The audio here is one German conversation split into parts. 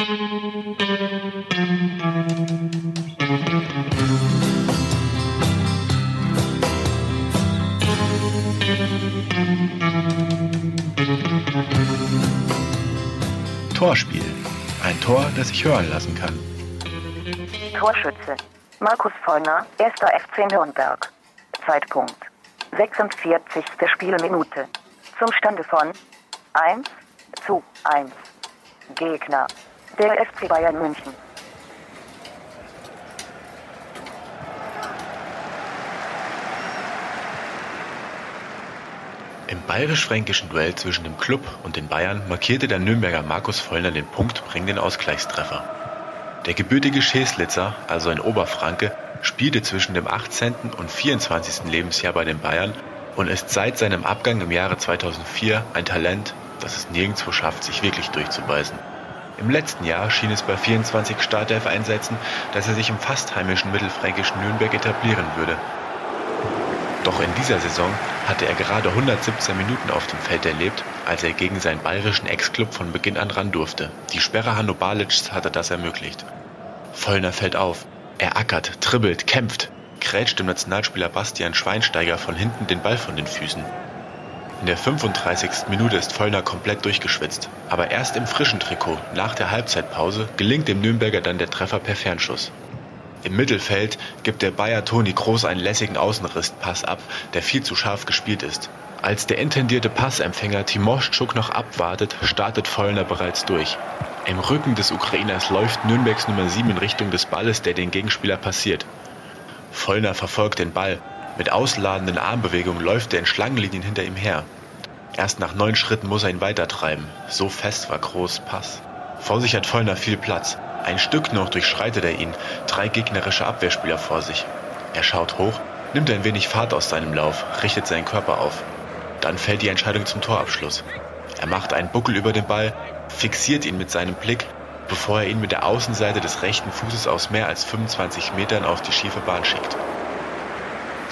Torspiel. Ein Tor, das sich hören lassen kann. Torschütze. Markus Vollner, 1. FC Nürnberg. Zeitpunkt. 46. Spielminute. Zum Stande von 1 zu 1. Gegner. Der FC Bayern München. Im bayerisch-fränkischen Duell zwischen dem Klub und den Bayern markierte der Nürnberger Markus Vollner den punktbringenden Ausgleichstreffer. Der gebürtige Scheslitzer, also ein Oberfranke, spielte zwischen dem 18. und 24. Lebensjahr bei den Bayern und ist seit seinem Abgang im Jahre 2004 ein Talent, das es nirgendwo schafft, sich wirklich durchzubeißen. Im letzten Jahr schien es bei 24 Startelf-Einsätzen, dass er sich im fast heimischen mittelfränkischen Nürnberg etablieren würde doch in dieser Saison hatte er gerade 117 Minuten auf dem Feld erlebt, als er gegen seinen bayerischen Ex-Klub von Beginn an ran durfte. Die Sperre Hanno Balic hatte das ermöglicht. Vollner fällt auf. Er ackert, dribbelt, kämpft, grätscht dem Nationalspieler Bastian Schweinsteiger von hinten den Ball von den Füßen. In der 35. Minute ist Vollner komplett durchgeschwitzt, aber erst im frischen Trikot, nach der Halbzeitpause, gelingt dem Nürnberger dann der Treffer per Fernschuss. Im Mittelfeld gibt der Bayer Toni Kroos einen lässigen Außenrisspass ab, der viel zu scharf gespielt ist. Als der intendierte Passempfänger Timoschuk noch abwartet, startet Vollner bereits durch. Im Rücken des Ukrainers läuft Nürnbergs Nummer 7 in Richtung des Balles, der den Gegenspieler passiert. Vollner verfolgt den Ball. Mit ausladenden Armbewegungen läuft er in Schlangenlinien hinter ihm her. Erst nach neun Schritten muss er ihn weitertreiben. So fest war Groß Pass. Vor sich hat Vollner viel Platz. Ein Stück noch durchschreitet er ihn, drei gegnerische Abwehrspieler vor sich. Er schaut hoch, nimmt ein wenig Fahrt aus seinem Lauf, richtet seinen Körper auf. Dann fällt die Entscheidung zum Torabschluss. Er macht einen Buckel über den Ball, fixiert ihn mit seinem Blick, bevor er ihn mit der Außenseite des rechten Fußes aus mehr als 25 Metern auf die schiefe Bahn schickt.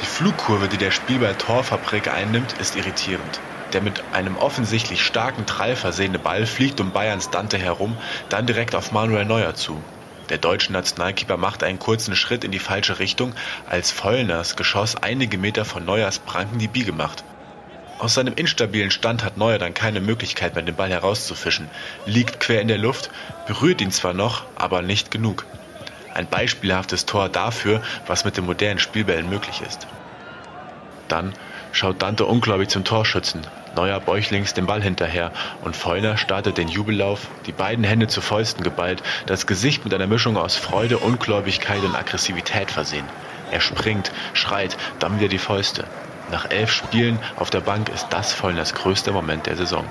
Die Flugkurve, die der Spielball Torfabrik einnimmt, ist irritierend. Der mit einem offensichtlich starken Trall versehene Ball fliegt um Bayerns Dante herum, dann direkt auf Manuel Neuer zu. Der deutsche Nationalkeeper macht einen kurzen Schritt in die falsche Richtung, als Vollners Geschoss einige Meter von Neuers Pranken die Biege macht. Aus seinem instabilen Stand hat Neuer dann keine Möglichkeit mehr, den Ball herauszufischen, liegt quer in der Luft, berührt ihn zwar noch, aber nicht genug. Ein beispielhaftes Tor dafür, was mit den modernen Spielbällen möglich ist. Dann schaut Dante ungläubig zum Torschützen. Neuer bäuchlings den Ball hinterher und Feuner startet den Jubellauf, die beiden Hände zu Fäusten geballt, das Gesicht mit einer Mischung aus Freude, Ungläubigkeit und Aggressivität versehen. Er springt, schreit, dann wieder die Fäuste. Nach elf Spielen auf der Bank ist das Feuners größter Moment der Saison.